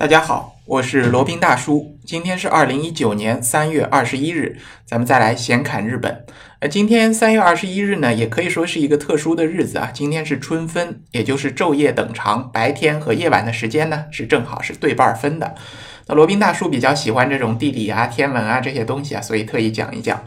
大家好，我是罗宾大叔。今天是二零一九年三月二十一日，咱们再来闲侃日本。呃，今天三月二十一日呢，也可以说是一个特殊的日子啊。今天是春分，也就是昼夜等长，白天和夜晚的时间呢是正好是对半分的。那罗宾大叔比较喜欢这种地理啊、天文啊这些东西啊，所以特意讲一讲。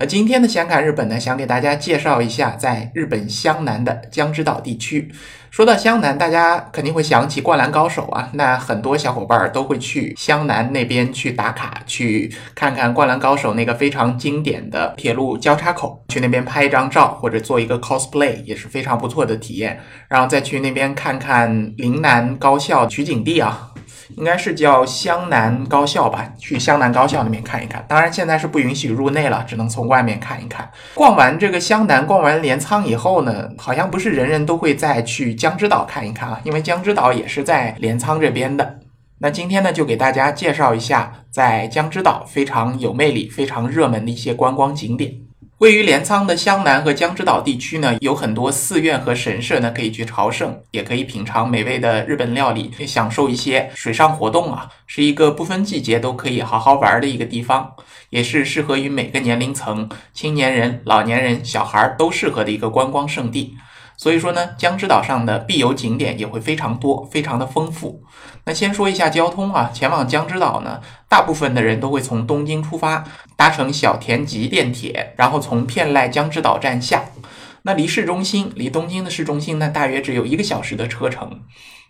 呃，今天的闲侃日本呢，想给大家介绍一下在日本湘南的江之岛地区。说到湘南，大家肯定会想起《灌篮高手》啊，那很多小伙伴都会去湘南那边去打卡，去看看《灌篮高手》那个非常经典的铁路交叉口，去那边拍一张照或者做一个 cosplay 也是非常不错的体验。然后再去那边看看陵南高校取景地啊。应该是叫湘南高校吧，去湘南高校那边看一看。当然现在是不允许入内了，只能从外面看一看。逛完这个湘南，逛完镰仓以后呢，好像不是人人都会再去江之岛看一看啊，因为江之岛也是在镰仓这边的。那今天呢，就给大家介绍一下在江之岛非常有魅力、非常热门的一些观光景点。位于镰仓的湘南和江之岛地区呢，有很多寺院和神社呢，可以去朝圣，也可以品尝美味的日本料理，享受一些水上活动啊，是一个不分季节都可以好好玩的一个地方，也是适合于每个年龄层，青年人、老年人、小孩都适合的一个观光胜地。所以说呢，江之岛上的必游景点也会非常多，非常的丰富。那先说一下交通啊，前往江之岛呢，大部分的人都会从东京出发，搭乘小田急电铁，然后从片濑江之岛站下。那离市中心，离东京的市中心呢，大约只有一个小时的车程。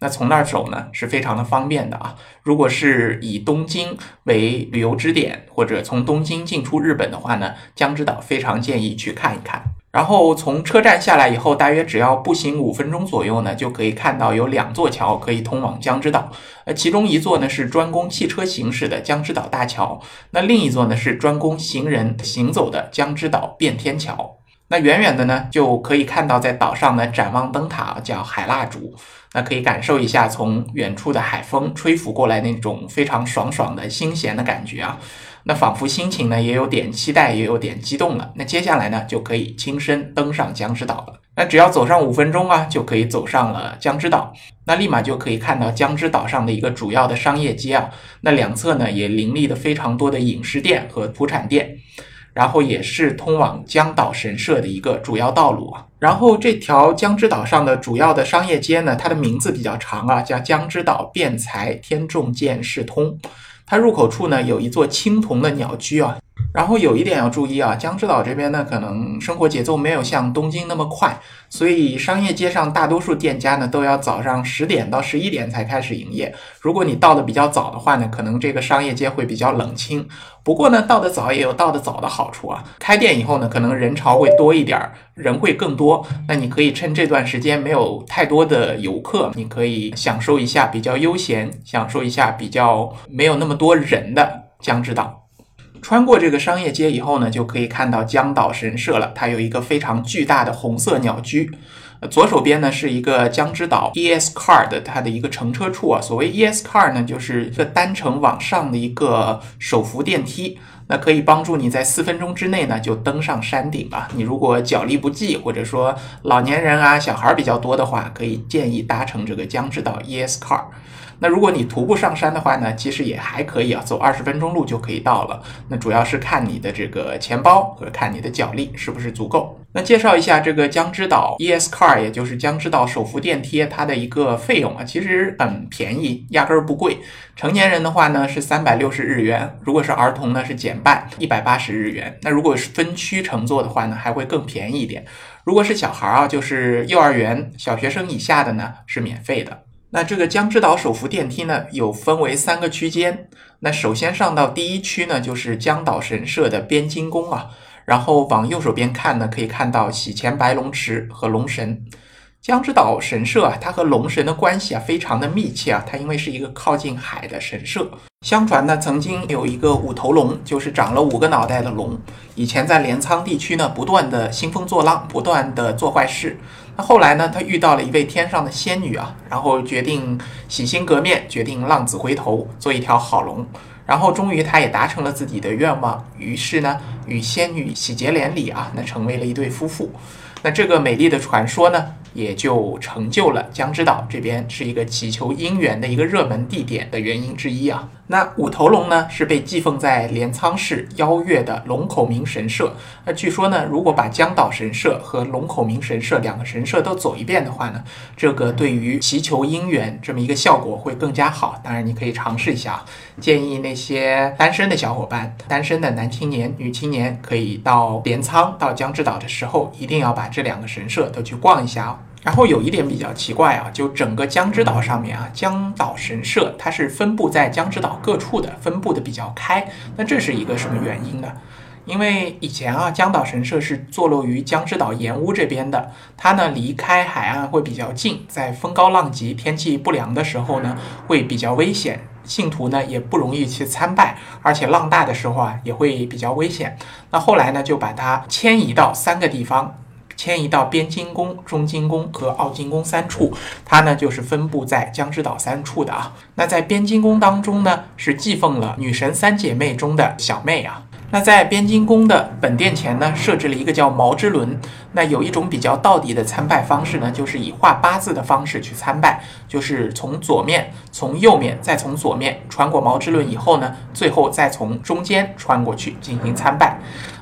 那从那儿走呢，是非常的方便的啊。如果是以东京为旅游支点，或者从东京进出日本的话呢，江之岛非常建议去看一看。然后从车站下来以后，大约只要步行五分钟左右呢，就可以看到有两座桥可以通往江之岛。呃，其中一座呢是专供汽车行驶的江之岛大桥，那另一座呢是专供行人行走的江之岛变天桥。那远远的呢，就可以看到在岛上的展望灯塔，叫海蜡烛。那可以感受一下从远处的海风吹拂过来那种非常爽爽的新鲜的感觉啊。那仿佛心情呢也有点期待，也有点激动了。那接下来呢，就可以亲身登上江之岛了。那只要走上五分钟啊，就可以走上了江之岛。那立马就可以看到江之岛上的一个主要的商业街啊。那两侧呢也林立的非常多的饮食店和土产店。然后也是通往江岛神社的一个主要道路啊。然后这条江之岛上的主要的商业街呢，它的名字比较长啊，叫江之岛辩才天众见世通。它入口处呢有一座青铜的鸟居啊。然后有一点要注意啊，江之岛这边呢，可能生活节奏没有像东京那么快，所以商业街上大多数店家呢都要早上十点到十一点才开始营业。如果你到的比较早的话呢，可能这个商业街会比较冷清。不过呢，到的早也有到的早的好处啊，开店以后呢，可能人潮会多一点，人会更多。那你可以趁这段时间没有太多的游客，你可以享受一下比较悠闲，享受一下比较没有那么多人的江之岛。穿过这个商业街以后呢，就可以看到江岛神社了。它有一个非常巨大的红色鸟居，左手边呢是一个江之岛 ES Car 的它的一个乘车处啊。所谓 ES Car 呢，就是一个单程往上的一个手扶电梯，那可以帮助你在四分钟之内呢就登上山顶啊。你如果脚力不济，或者说老年人啊、小孩比较多的话，可以建议搭乘这个江之岛 ES Car。那如果你徒步上山的话呢，其实也还可以啊，走二十分钟路就可以到了。那主要是看你的这个钱包和看你的脚力是不是足够。那介绍一下这个江之岛 ES Car，也就是江之岛手扶电梯，它的一个费用啊，其实很便宜，压根儿不贵。成年人的话呢是三百六十日元，如果是儿童呢是减半，一百八十日元。那如果是分区乘坐的话呢，还会更便宜一点。如果是小孩啊，就是幼儿园、小学生以下的呢，是免费的。那这个江之岛手扶电梯呢，有分为三个区间。那首先上到第一区呢，就是江岛神社的边津宫啊。然后往右手边看呢，可以看到洗钱白龙池和龙神。江之岛神社啊，它和龙神的关系啊，非常的密切啊。它因为是一个靠近海的神社，相传呢，曾经有一个五头龙，就是长了五个脑袋的龙，以前在镰仓地区呢，不断的兴风作浪，不断的做坏事。那后来呢？他遇到了一位天上的仙女啊，然后决定洗心革面，决定浪子回头，做一条好龙。然后终于他也达成了自己的愿望，于是呢，与仙女喜结连理啊，那成为了一对夫妇。那这个美丽的传说呢，也就成就了江之岛这边是一个祈求姻缘的一个热门地点的原因之一啊。那五头龙呢，是被寄奉在镰仓市邀月的龙口明神社。那据说呢，如果把江岛神社和龙口明神社两个神社都走一遍的话呢，这个对于祈求姻缘这么一个效果会更加好。当然，你可以尝试一下。建议那些单身的小伙伴、单身的男青年、女青年，可以到镰仓、到江之岛的时候，一定要把这两个神社都去逛一下哦。然后有一点比较奇怪啊，就整个江之岛上面啊，江岛神社它是分布在江之岛各处的，分布的比较开。那这是一个什么原因呢？因为以前啊，江岛神社是坐落于江之岛岩屋这边的，它呢离开海岸会比较近，在风高浪急、天气不良的时候呢，会比较危险，信徒呢也不容易去参拜，而且浪大的时候啊也会比较危险。那后来呢，就把它迁移到三个地方。迁移到边津宫、中津宫和奥金宫三处，它呢就是分布在江之岛三处的啊。那在边津宫当中呢，是祭奉了女神三姐妹中的小妹啊。那在边津宫的本殿前呢，设置了一个叫毛之轮。那有一种比较到底的参拜方式呢，就是以画八字的方式去参拜，就是从左面、从右面，再从左面穿过毛之轮以后呢，最后再从中间穿过去进行参拜。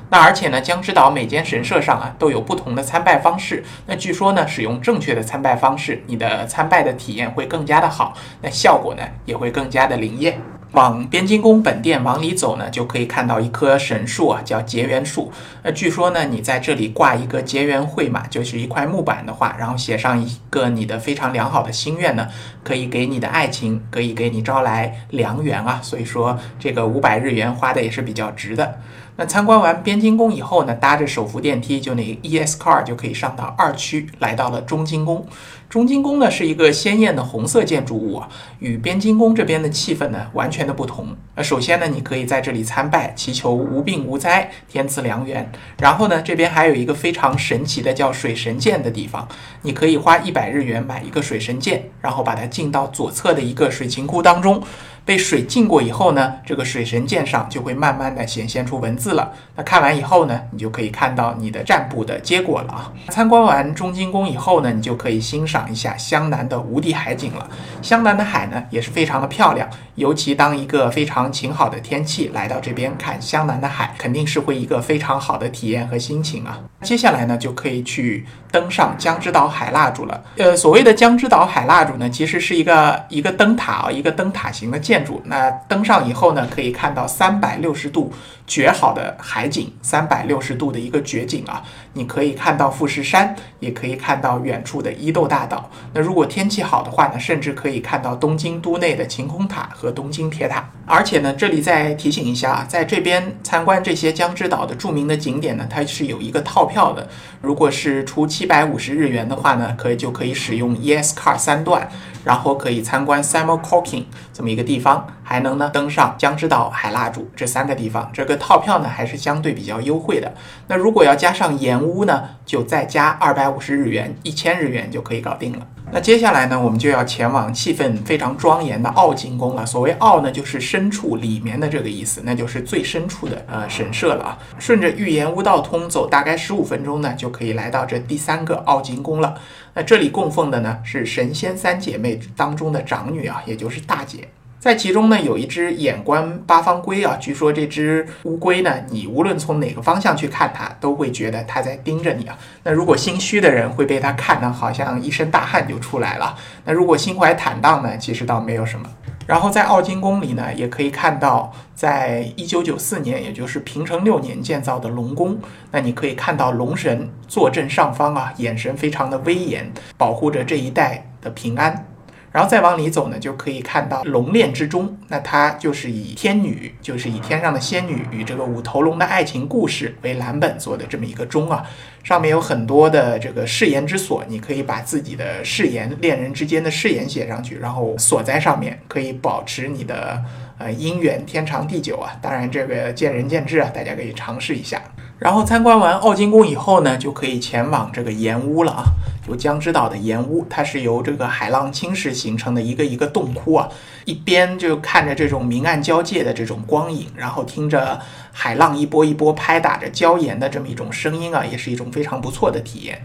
那而且呢，江之岛每间神社上啊都有不同的参拜方式。那据说呢，使用正确的参拜方式，你的参拜的体验会更加的好，那效果呢也会更加的灵验。往边津宫本殿往里走呢，就可以看到一棵神树啊，叫结缘树。那据说呢，你在这里挂一个结缘会嘛，就是一块木板的话，然后写上一个你的非常良好的心愿呢，可以给你的爱情，可以给你招来良缘啊。所以说，这个五百日元花的也是比较值的。那参观完边津宫以后呢，搭着手扶电梯，就那个 ES Car 就可以上到二区，来到了中津宫。中津宫呢是一个鲜艳的红色建筑物，与边津宫这边的气氛呢完全的不同。那首先呢，你可以在这里参拜，祈求无病无灾，天赐良缘。然后呢，这边还有一个非常神奇的叫水神剑的地方，你可以花一百日元买一个水神剑，然后把它进到左侧的一个水琴窟当中。被水浸过以后呢，这个水神剑上就会慢慢的显现出文字了。那看完以后呢，你就可以看到你的占卜的结果了啊。参观完中京宫以后呢，你就可以欣赏一下湘南的无敌海景了。湘南的海呢也是非常的漂亮，尤其当一个非常晴好的天气来到这边看湘南的海，肯定是会一个非常好的体验和心情啊。接下来呢，就可以去登上江之岛海蜡烛了。呃，所谓的江之岛海蜡烛呢，其实是一个一个灯塔啊，一个灯塔型的建。建筑，那登上以后呢，可以看到三百六十度绝好的海景，三百六十度的一个绝景啊！你可以看到富士山，也可以看到远处的伊豆大岛。那如果天气好的话呢，甚至可以看到东京都内的晴空塔和东京铁塔。而且呢，这里再提醒一下啊，在这边参观这些江之岛的著名的景点呢，它是有一个套票的。如果是出七百五十日元的话呢，可以就可以使用 ES Car 三段。然后可以参观 s a m o c o k i n g 这么一个地方，还能呢登上江之岛海蜡烛这三个地方，这个套票呢还是相对比较优惠的。那如果要加上岩屋呢，就再加二百五十日元，一千日元就可以搞定了。那接下来呢，我们就要前往气氛非常庄严的奥金宫了。所谓奥呢，就是深处里面的这个意思，那就是最深处的呃神社了啊。顺着御岩屋道通走，大概十五分钟呢，就可以来到这第三个奥金宫了。那这里供奉的呢是神仙三姐妹当中的长女啊，也就是大姐。在其中呢，有一只眼观八方龟啊。据说这只乌龟呢，你无论从哪个方向去看它，都会觉得它在盯着你啊。那如果心虚的人会被它看得好像一身大汗就出来了。那如果心怀坦荡呢，其实倒没有什么。然后在奥金宫里呢，也可以看到，在一九九四年，也就是平成六年建造的龙宫。那你可以看到龙神坐镇上方啊，眼神非常的威严，保护着这一带的平安。然后再往里走呢，就可以看到龙恋之钟。那它就是以天女，就是以天上的仙女与这个五头龙的爱情故事为蓝本做的这么一个钟啊。上面有很多的这个誓言之锁，你可以把自己的誓言、恋人之间的誓言写上去，然后锁在上面，可以保持你的呃姻缘天长地久啊。当然这个见仁见智啊，大家可以尝试一下。然后参观完奥金宫以后呢，就可以前往这个岩屋了啊。有江之岛的岩屋，它是由这个海浪侵蚀形成的一个一个洞窟啊。一边就看着这种明暗交界的这种光影，然后听着海浪一波一波拍打着礁岩的这么一种声音啊，也是一种非常不错的体验。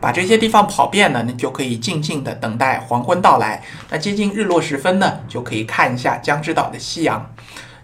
把这些地方跑遍了，你就可以静静的等待黄昏到来。那接近日落时分呢，就可以看一下江之岛的夕阳。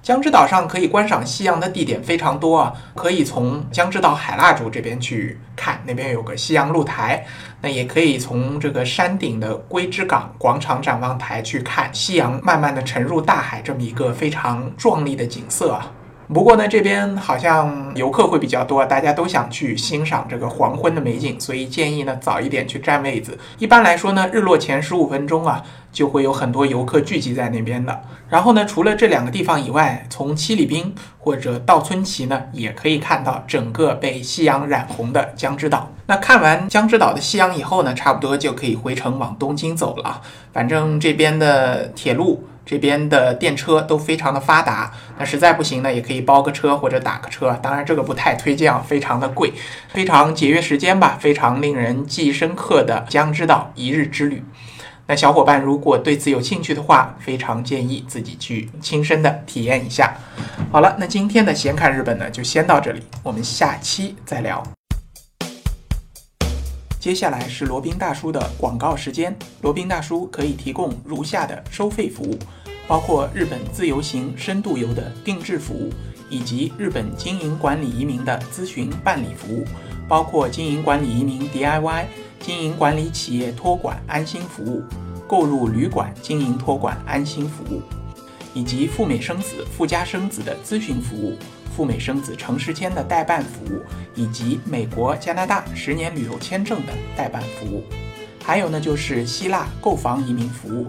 江之岛上可以观赏夕阳的地点非常多啊，可以从江之岛海蜡烛这边去看，那边有个夕阳露台。那也可以从这个山顶的龟之港广场展望台去看夕阳慢慢的沉入大海，这么一个非常壮丽的景色啊。不过呢，这边好像游客会比较多，大家都想去欣赏这个黄昏的美景，所以建议呢早一点去占位子。一般来说呢，日落前十五分钟啊，就会有很多游客聚集在那边的。然后呢，除了这两个地方以外，从七里滨或者稻村崎呢，也可以看到整个被夕阳染红的江之岛。那看完江之岛的夕阳以后呢，差不多就可以回城往东京走了。反正这边的铁路。这边的电车都非常的发达，那实在不行呢，也可以包个车或者打个车。当然这个不太推荐啊，非常的贵，非常节约时间吧，非常令人记忆深刻的江之岛一日之旅。那小伙伴如果对此有兴趣的话，非常建议自己去亲身的体验一下。好了，那今天的闲看日本呢，就先到这里，我们下期再聊。接下来是罗宾大叔的广告时间。罗宾大叔可以提供如下的收费服务，包括日本自由行、深度游的定制服务，以及日本经营管理移民的咨询办理服务，包括经营管理移民 DIY、经营管理企业托管安心服务、购入旅馆经营托管安心服务，以及赴美生子、赴加生子的咨询服务。赴美生子、城市签的代办服务，以及美国、加拿大十年旅游签证的代办服务，还有呢就是希腊购房移民服务，